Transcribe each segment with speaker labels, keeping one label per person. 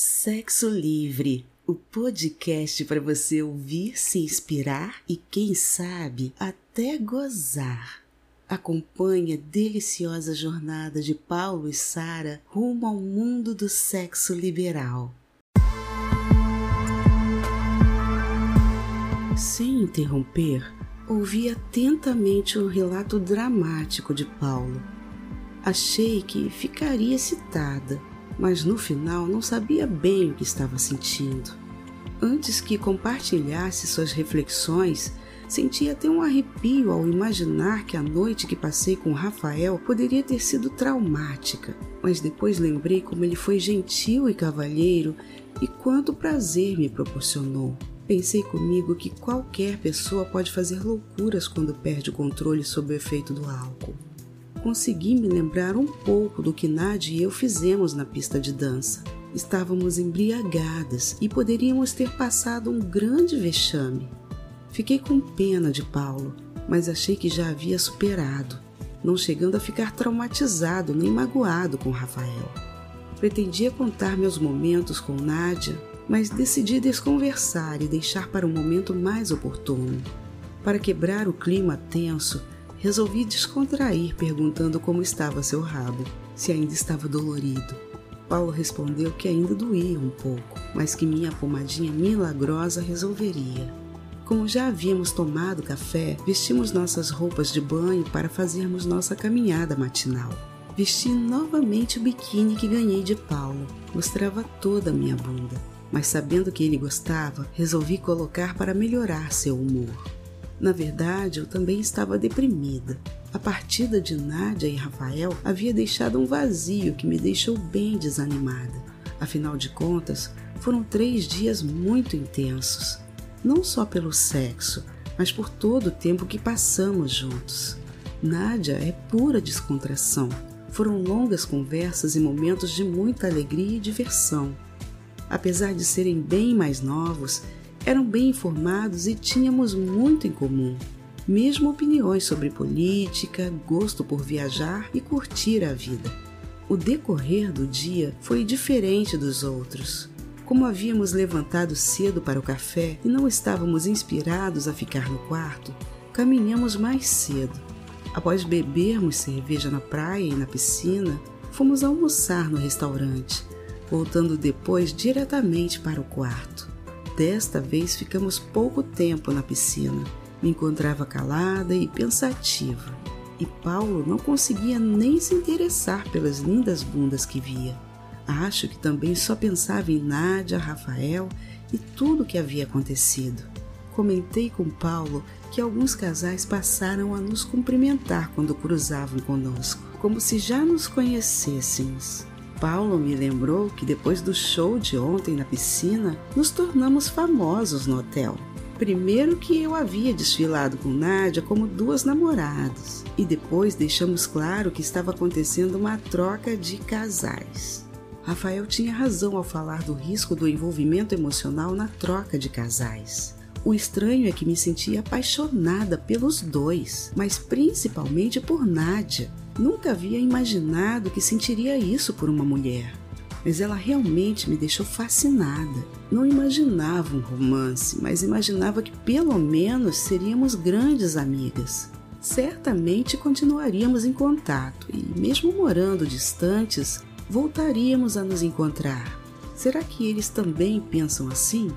Speaker 1: Sexo Livre, o podcast para você ouvir, se inspirar e, quem sabe, até gozar. Acompanhe a deliciosa jornada de Paulo e Sara rumo ao mundo do sexo liberal. Sem interromper, ouvi atentamente o um relato dramático de Paulo. Achei que ficaria excitada mas no final não sabia bem o que estava sentindo. Antes que compartilhasse suas reflexões, senti até um arrepio ao imaginar que a noite que passei com Rafael poderia ter sido traumática, mas depois lembrei como ele foi gentil e cavalheiro e quanto prazer me proporcionou. Pensei comigo que qualquer pessoa pode fazer loucuras quando perde o controle sob o efeito do álcool consegui me lembrar um pouco do que Nadia e eu fizemos na pista de dança. Estávamos embriagadas e poderíamos ter passado um grande vexame. Fiquei com pena de Paulo, mas achei que já havia superado, não chegando a ficar traumatizado nem magoado com Rafael. Pretendia contar meus momentos com Nádia, mas decidi desconversar e deixar para um momento mais oportuno. Para quebrar o clima tenso, resolvi descontrair perguntando como estava seu rabo, se ainda estava dolorido. Paulo respondeu que ainda doía um pouco, mas que minha pomadinha milagrosa resolveria. Como já havíamos tomado café, vestimos nossas roupas de banho para fazermos nossa caminhada matinal. Vesti novamente o biquíni que ganhei de Paulo. Mostrava toda a minha bunda, mas sabendo que ele gostava, resolvi colocar para melhorar seu humor. Na verdade, eu também estava deprimida. A partida de Nádia e Rafael havia deixado um vazio que me deixou bem desanimada. Afinal de contas, foram três dias muito intensos, não só pelo sexo, mas por todo o tempo que passamos juntos. Nádia é pura descontração. Foram longas conversas e momentos de muita alegria e diversão. Apesar de serem bem mais novos, eram bem informados e tínhamos muito em comum, mesmo opiniões sobre política, gosto por viajar e curtir a vida. O decorrer do dia foi diferente dos outros. Como havíamos levantado cedo para o café e não estávamos inspirados a ficar no quarto, caminhamos mais cedo. Após bebermos cerveja na praia e na piscina, fomos almoçar no restaurante, voltando depois diretamente para o quarto. Desta vez ficamos pouco tempo na piscina. Me encontrava calada e pensativa, e Paulo não conseguia nem se interessar pelas lindas bundas que via. Acho que também só pensava em Nádia, Rafael e tudo o que havia acontecido. Comentei com Paulo que alguns casais passaram a nos cumprimentar quando cruzavam conosco, como se já nos conhecêssemos. Paulo me lembrou que depois do show de ontem na piscina, nos tornamos famosos no hotel. Primeiro que eu havia desfilado com Nádia como duas namoradas, e depois deixamos claro que estava acontecendo uma troca de casais. Rafael tinha razão ao falar do risco do envolvimento emocional na troca de casais. O estranho é que me sentia apaixonada pelos dois, mas principalmente por Nádia. Nunca havia imaginado que sentiria isso por uma mulher, mas ela realmente me deixou fascinada. Não imaginava um romance, mas imaginava que pelo menos seríamos grandes amigas. Certamente continuaríamos em contato e, mesmo morando distantes, voltaríamos a nos encontrar. Será que eles também pensam assim?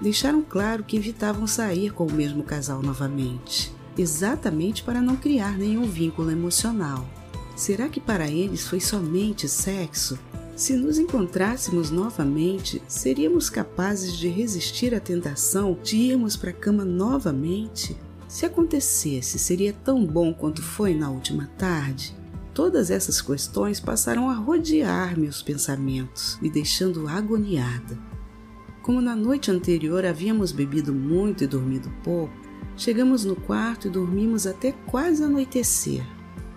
Speaker 1: Deixaram claro que evitavam sair com o mesmo casal novamente, exatamente para não criar nenhum vínculo emocional. Será que para eles foi somente sexo? Se nos encontrássemos novamente, seríamos capazes de resistir à tentação de irmos para a cama novamente? Se acontecesse, seria tão bom quanto foi na última tarde? Todas essas questões passaram a rodear meus pensamentos, me deixando agoniada. Como na noite anterior havíamos bebido muito e dormido pouco, chegamos no quarto e dormimos até quase anoitecer.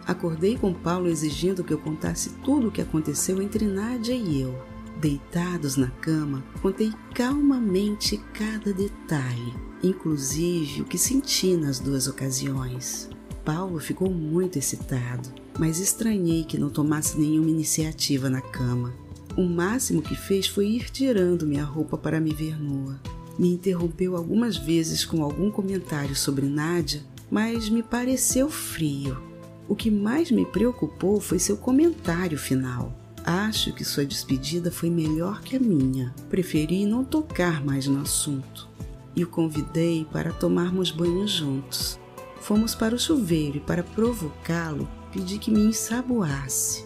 Speaker 1: Acordei com Paulo exigindo que eu contasse tudo o que aconteceu entre Nádia e eu. Deitados na cama, contei calmamente cada detalhe, inclusive o que senti nas duas ocasiões. Paulo ficou muito excitado, mas estranhei que não tomasse nenhuma iniciativa na cama. O máximo que fez foi ir tirando minha roupa para me ver nua. Me interrompeu algumas vezes com algum comentário sobre Nádia, mas me pareceu frio. O que mais me preocupou foi seu comentário final. Acho que sua despedida foi melhor que a minha. Preferi não tocar mais no assunto. E o convidei para tomarmos banho juntos. Fomos para o chuveiro e, para provocá-lo, pedi que me ensaboasse.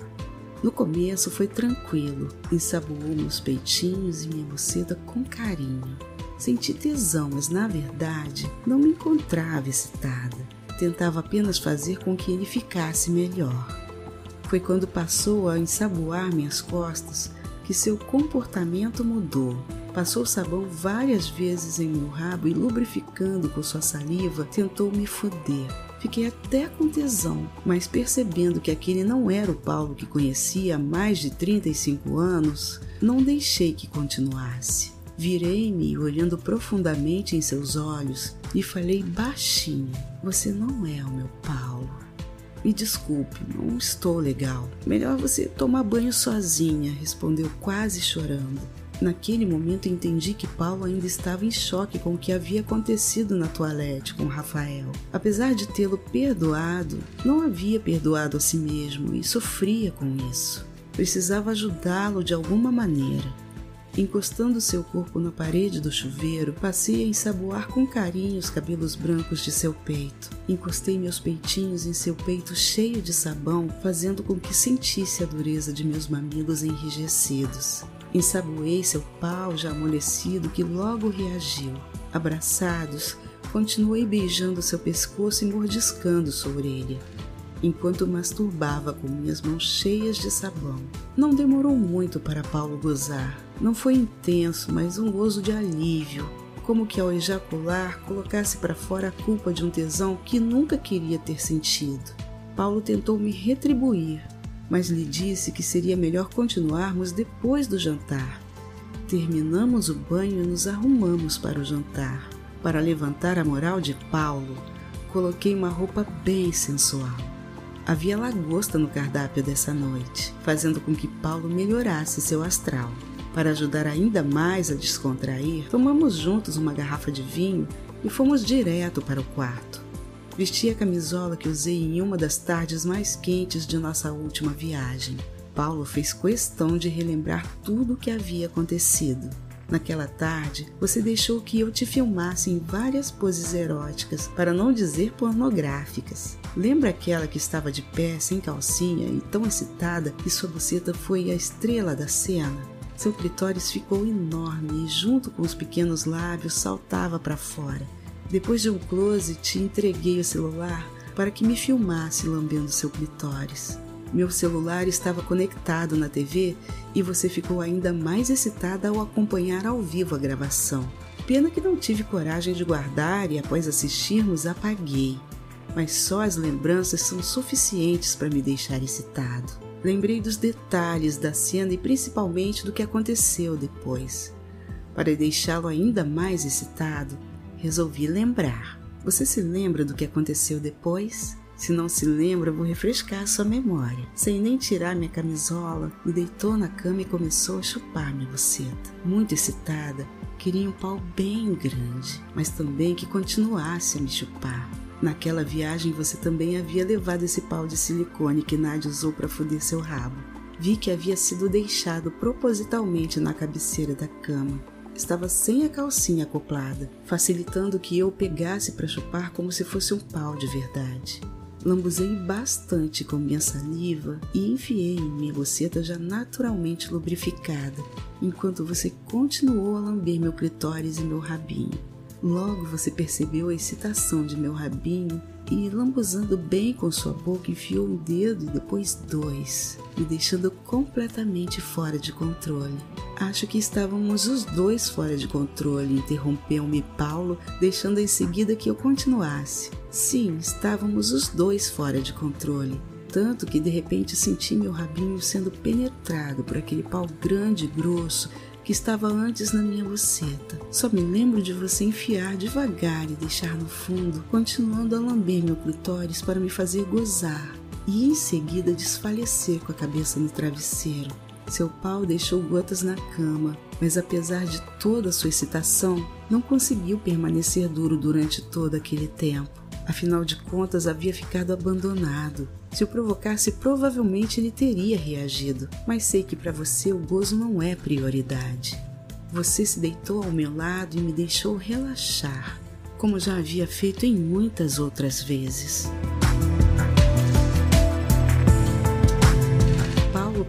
Speaker 1: No começo foi tranquilo, ensaboou meus peitinhos e minha buceta com carinho. Senti tesão, mas na verdade não me encontrava excitada. Tentava apenas fazer com que ele ficasse melhor. Foi quando passou a ensaboar minhas costas que seu comportamento mudou. Passou sabão várias vezes em meu rabo e, lubrificando com sua saliva, tentou me foder. Fiquei até com tesão, mas percebendo que aquele não era o Paulo que conhecia há mais de 35 anos, não deixei que continuasse. Virei-me olhando profundamente em seus olhos e falei baixinho: Você não é o meu Paulo. Me desculpe, não estou legal. Melhor você tomar banho sozinha, respondeu quase chorando. Naquele momento entendi que Paulo ainda estava em choque com o que havia acontecido na toalete com Rafael. Apesar de tê-lo perdoado, não havia perdoado a si mesmo e sofria com isso. Precisava ajudá-lo de alguma maneira. Encostando seu corpo na parede do chuveiro, passei a ensaboar com carinho os cabelos brancos de seu peito. Encostei meus peitinhos em seu peito cheio de sabão, fazendo com que sentisse a dureza de meus mamilos enrijecidos. Ensaboei seu pau já amolecido que logo reagiu. Abraçados, continuei beijando seu pescoço e mordiscando sua orelha, enquanto masturbava com minhas mãos cheias de sabão. Não demorou muito para Paulo gozar. Não foi intenso, mas um gozo de alívio, como que ao ejacular colocasse para fora a culpa de um tesão que nunca queria ter sentido. Paulo tentou me retribuir, mas lhe disse que seria melhor continuarmos depois do jantar. Terminamos o banho e nos arrumamos para o jantar. Para levantar a moral de Paulo, coloquei uma roupa bem sensual. Havia lagosta no cardápio dessa noite, fazendo com que Paulo melhorasse seu astral. Para ajudar ainda mais a descontrair, tomamos juntos uma garrafa de vinho e fomos direto para o quarto. Vesti a camisola que usei em uma das tardes mais quentes de nossa última viagem. Paulo fez questão de relembrar tudo o que havia acontecido. Naquela tarde, você deixou que eu te filmasse em várias poses eróticas, para não dizer pornográficas. Lembra aquela que estava de pé, sem calcinha e tão excitada que sua buceta foi a estrela da cena? Seu clitóris ficou enorme e, junto com os pequenos lábios, saltava para fora. Depois de um close, te entreguei o celular para que me filmasse lambendo seu clitóris. Meu celular estava conectado na TV e você ficou ainda mais excitada ao acompanhar ao vivo a gravação. Pena que não tive coragem de guardar e após assistirmos apaguei. Mas só as lembranças são suficientes para me deixar excitado. Lembrei dos detalhes da cena e principalmente do que aconteceu depois. Para deixá-lo ainda mais excitado, resolvi lembrar. Você se lembra do que aconteceu depois? Se não se lembra, vou refrescar sua memória. Sem nem tirar minha camisola, me deitou na cama e começou a chupar minha buceta. Muito excitada, queria um pau bem grande, mas também que continuasse a me chupar. Naquela viagem você também havia levado esse pau de silicone que Nádia usou para foder seu rabo. Vi que havia sido deixado propositalmente na cabeceira da cama estava sem a calcinha acoplada, facilitando que eu pegasse para chupar como se fosse um pau de verdade. Lambuzei bastante com minha saliva e enfiei em minha boceta já naturalmente lubrificada, enquanto você continuou a lamber meu clitóris e meu rabinho. Logo você percebeu a excitação de meu rabinho e, lambuzando bem com sua boca, enfiou um dedo e depois dois, me deixando completamente fora de controle. Acho que estávamos os dois fora de controle, interrompeu-me Paulo, deixando em seguida que eu continuasse. Sim, estávamos os dois fora de controle. Tanto que de repente senti meu rabinho sendo penetrado por aquele pau grande e grosso que estava antes na minha buceta. Só me lembro de você enfiar devagar e deixar no fundo, continuando a lamber meu clitóris para me fazer gozar, e em seguida desfalecer com a cabeça no travesseiro. Seu pau deixou gotas na cama, mas apesar de toda a sua excitação, não conseguiu permanecer duro durante todo aquele tempo. Afinal de contas, havia ficado abandonado. Se o provocasse, provavelmente ele teria reagido, mas sei que para você o gozo não é prioridade. Você se deitou ao meu lado e me deixou relaxar, como já havia feito em muitas outras vezes.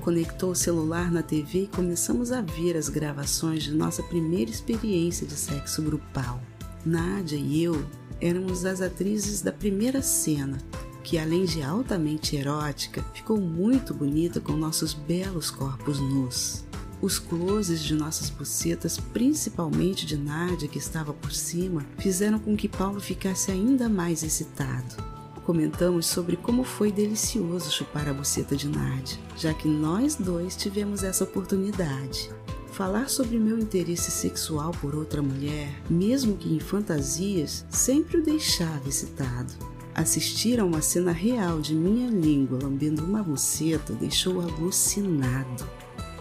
Speaker 1: conectou o celular na TV e começamos a ver as gravações de nossa primeira experiência de sexo grupal. Nádia e eu éramos as atrizes da primeira cena, que além de altamente erótica, ficou muito bonita com nossos belos corpos nus. Os closes de nossas bucetas, principalmente de Nádia que estava por cima, fizeram com que Paulo ficasse ainda mais excitado comentamos sobre como foi delicioso chupar a buceta de Nádia, já que nós dois tivemos essa oportunidade. Falar sobre meu interesse sexual por outra mulher, mesmo que em fantasias, sempre o deixava excitado. Assistir a uma cena real de minha língua lambendo uma buceta deixou alucinado.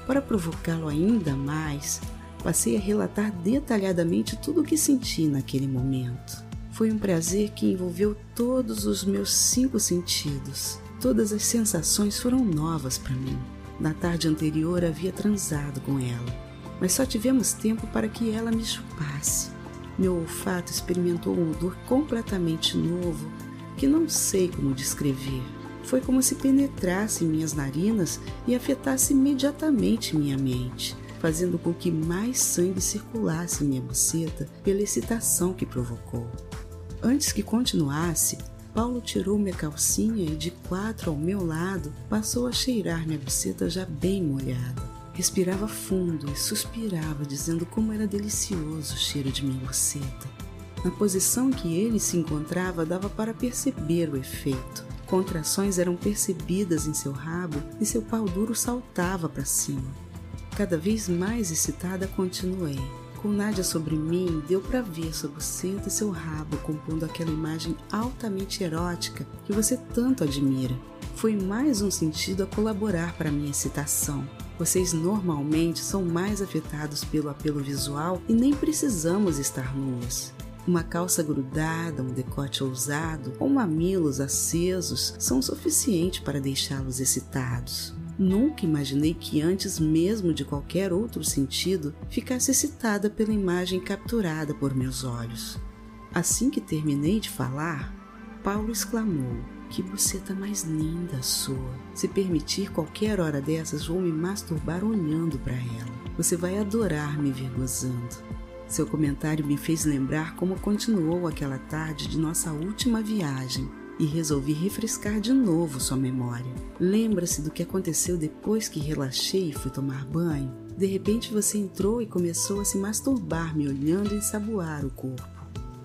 Speaker 1: Para provocá-lo ainda mais, passei a relatar detalhadamente tudo o que senti naquele momento. Foi um prazer que envolveu todos os meus cinco sentidos. Todas as sensações foram novas para mim. Na tarde anterior havia transado com ela, mas só tivemos tempo para que ela me chupasse. Meu olfato experimentou um odor completamente novo que não sei como descrever. Foi como se penetrasse em minhas narinas e afetasse imediatamente minha mente, fazendo com que mais sangue circulasse em minha buceta pela excitação que provocou. Antes que continuasse, Paulo tirou minha calcinha e, de quatro ao meu lado, passou a cheirar minha buceta já bem molhada. Respirava fundo e suspirava, dizendo como era delicioso o cheiro de minha buceta. Na posição que ele se encontrava, dava para perceber o efeito. Contrações eram percebidas em seu rabo e seu pau duro saltava para cima. Cada vez mais excitada, continuei. Com Nádia sobre mim, deu para ver sua buceta e seu rabo compondo aquela imagem altamente erótica que você tanto admira. Foi mais um sentido a colaborar para minha excitação. Vocês normalmente são mais afetados pelo apelo visual e nem precisamos estar nuas. Uma calça grudada, um decote ousado ou mamilos acesos são suficientes para deixá-los excitados. Nunca imaginei que antes mesmo de qualquer outro sentido ficasse excitada pela imagem capturada por meus olhos. Assim que terminei de falar, Paulo exclamou: Que buceta mais linda sua! Se permitir qualquer hora dessas, vou me masturbar olhando para ela. Você vai adorar me ver gozando. Seu comentário me fez lembrar como continuou aquela tarde de nossa última viagem e resolvi refrescar de novo sua memória. Lembra-se do que aconteceu depois que relaxei e fui tomar banho? De repente você entrou e começou a se masturbar, me olhando e ensaboar o corpo.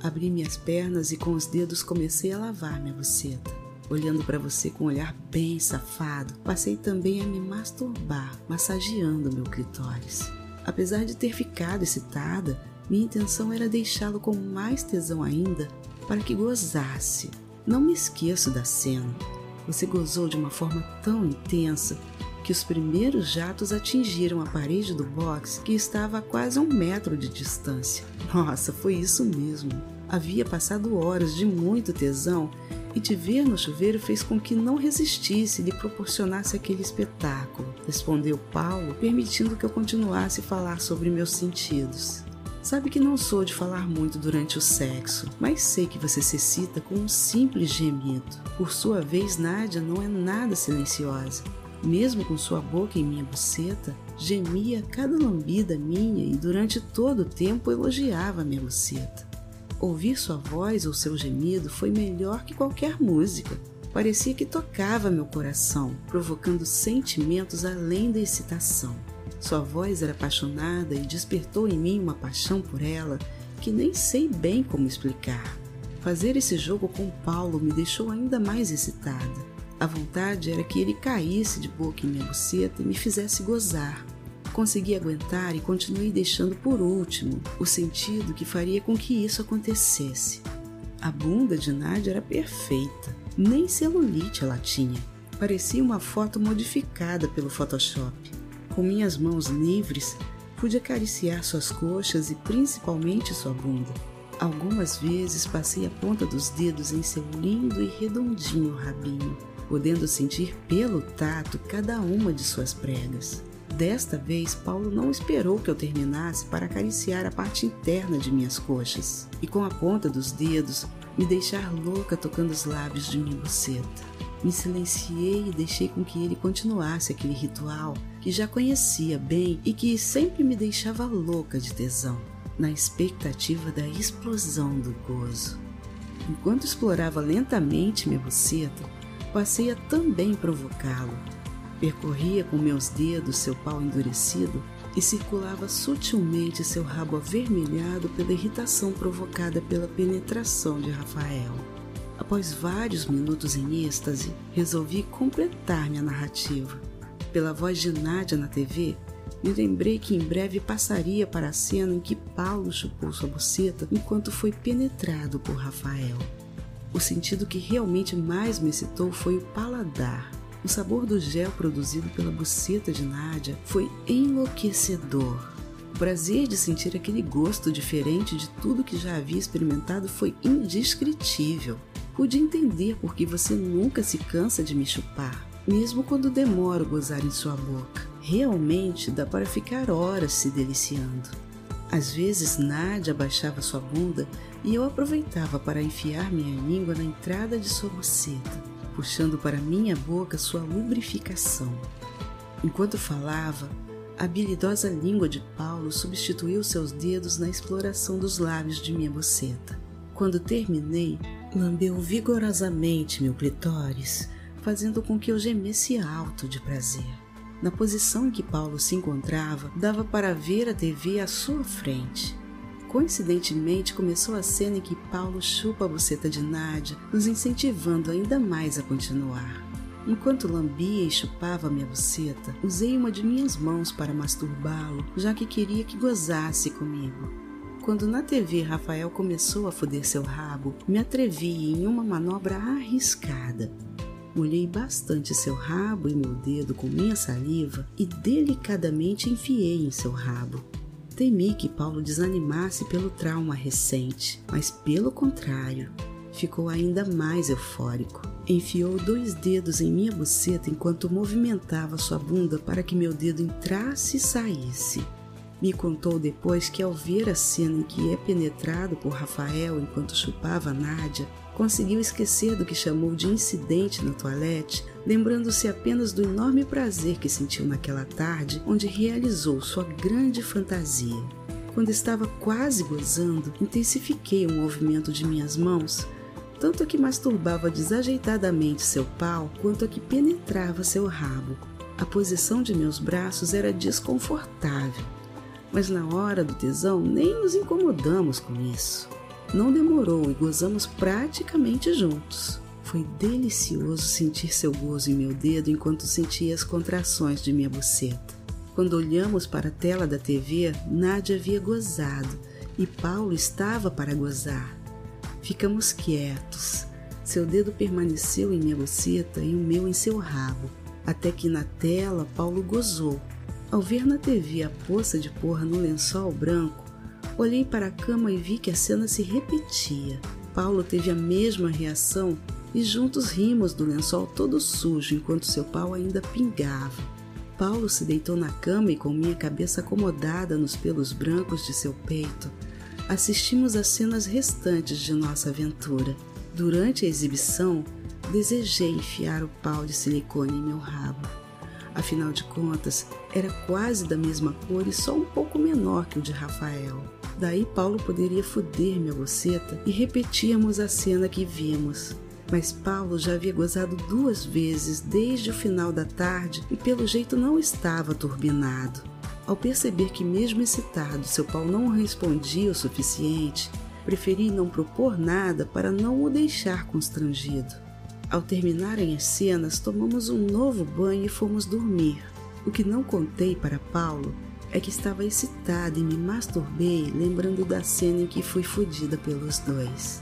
Speaker 1: Abri minhas pernas e com os dedos comecei a lavar minha buceta. Olhando para você com um olhar bem safado, passei também a me masturbar, massageando meu clitóris. Apesar de ter ficado excitada, minha intenção era deixá-lo com mais tesão ainda para que gozasse, não me esqueço da cena. Você gozou de uma forma tão intensa que os primeiros jatos atingiram a parede do box que estava a quase um metro de distância. Nossa, foi isso mesmo. Havia passado horas de muito tesão e te ver no chuveiro fez com que não resistisse e lhe proporcionasse aquele espetáculo, respondeu Paulo, permitindo que eu continuasse a falar sobre meus sentidos. Sabe que não sou de falar muito durante o sexo, mas sei que você se excita com um simples gemido. Por sua vez, Nádia não é nada silenciosa. Mesmo com sua boca em minha buceta, gemia cada lambida minha e durante todo o tempo elogiava minha buceta. Ouvir sua voz ou seu gemido foi melhor que qualquer música. Parecia que tocava meu coração, provocando sentimentos além da excitação. Sua voz era apaixonada e despertou em mim uma paixão por ela que nem sei bem como explicar. Fazer esse jogo com Paulo me deixou ainda mais excitada. A vontade era que ele caísse de boca em minha buceta e me fizesse gozar. Consegui aguentar e continuei deixando por último o sentido que faria com que isso acontecesse. A bunda de Nádia era perfeita, nem celulite ela tinha. Parecia uma foto modificada pelo Photoshop. Com minhas mãos livres, pude acariciar suas coxas e principalmente sua bunda. Algumas vezes passei a ponta dos dedos em seu lindo e redondinho rabinho, podendo sentir pelo tato cada uma de suas pregas. Desta vez, Paulo não esperou que eu terminasse para acariciar a parte interna de minhas coxas e, com a ponta dos dedos, me deixar louca tocando os lábios de minha buceta. Me silenciei e deixei com que ele continuasse aquele ritual que já conhecia bem e que sempre me deixava louca de tesão na expectativa da explosão do gozo. Enquanto explorava lentamente minha buceta, passei a também provocá-lo. Percorria com meus dedos seu pau endurecido e circulava sutilmente seu rabo avermelhado pela irritação provocada pela penetração de Rafael. Após vários minutos em êxtase, resolvi completar minha narrativa. Pela voz de Nádia na TV, me lembrei que em breve passaria para a cena em que Paulo chupou sua buceta enquanto foi penetrado por Rafael. O sentido que realmente mais me excitou foi o paladar. O sabor do gel produzido pela buceta de Nádia foi enlouquecedor. O prazer de sentir aquele gosto diferente de tudo que já havia experimentado foi indescritível. Pude entender por que você nunca se cansa de me chupar, mesmo quando demoro gozar em sua boca. Realmente dá para ficar horas se deliciando. Às vezes Nádia abaixava sua bunda e eu aproveitava para enfiar minha língua na entrada de sua buceta, puxando para minha boca sua lubrificação. Enquanto falava, a habilidosa língua de Paulo substituiu seus dedos na exploração dos lábios de minha buceta. Quando terminei, lambeu vigorosamente meu clitóris, fazendo com que eu gemesse alto de prazer. Na posição em que Paulo se encontrava, dava para ver a TV à sua frente. Coincidentemente, começou a cena em que Paulo chupa a buceta de Nádia, nos incentivando ainda mais a continuar. Enquanto lambia e chupava minha buceta, usei uma de minhas mãos para masturbá-lo, já que queria que gozasse comigo. Quando na TV Rafael começou a foder seu rabo, me atrevi em uma manobra arriscada. Molhei bastante seu rabo e meu dedo com minha saliva e delicadamente enfiei em seu rabo. Temi que Paulo desanimasse pelo trauma recente, mas pelo contrário, ficou ainda mais eufórico. Enfiou dois dedos em minha buceta enquanto movimentava sua bunda para que meu dedo entrasse e saísse. Me contou depois que ao ver a cena em que é penetrado por Rafael enquanto chupava Nádia, conseguiu esquecer do que chamou de incidente na toilette, lembrando-se apenas do enorme prazer que sentiu naquela tarde onde realizou sua grande fantasia. Quando estava quase gozando, intensifiquei o movimento de minhas mãos, tanto a que masturbava desajeitadamente seu pau quanto a que penetrava seu rabo. A posição de meus braços era desconfortável, mas na hora do tesão nem nos incomodamos com isso. Não demorou e gozamos praticamente juntos. Foi delicioso sentir seu gozo em meu dedo enquanto sentia as contrações de minha buceta. Quando olhamos para a tela da TV, Nádia havia gozado e Paulo estava para gozar. Ficamos quietos. Seu dedo permaneceu em minha buceta e o meu em seu rabo, até que na tela Paulo gozou. Ao ver na TV a poça de porra no lençol branco, Olhei para a cama e vi que a cena se repetia. Paulo teve a mesma reação e juntos rimos do lençol todo sujo enquanto seu pau ainda pingava. Paulo se deitou na cama e, com minha cabeça acomodada nos pelos brancos de seu peito, assistimos às cenas restantes de nossa aventura. Durante a exibição, desejei enfiar o pau de silicone em meu rabo. Afinal de contas, era quase da mesma cor e só um pouco menor que o de Rafael. Daí Paulo poderia foder minha boceta e repetíamos a cena que vimos. Mas Paulo já havia gozado duas vezes desde o final da tarde e pelo jeito não estava turbinado. Ao perceber que, mesmo excitado, seu pau não respondia o suficiente, preferi não propor nada para não o deixar constrangido. Ao terminarem as cenas, tomamos um novo banho e fomos dormir. O que não contei para Paulo é que estava excitada e me masturbei lembrando da cena em que fui fodida pelos dois.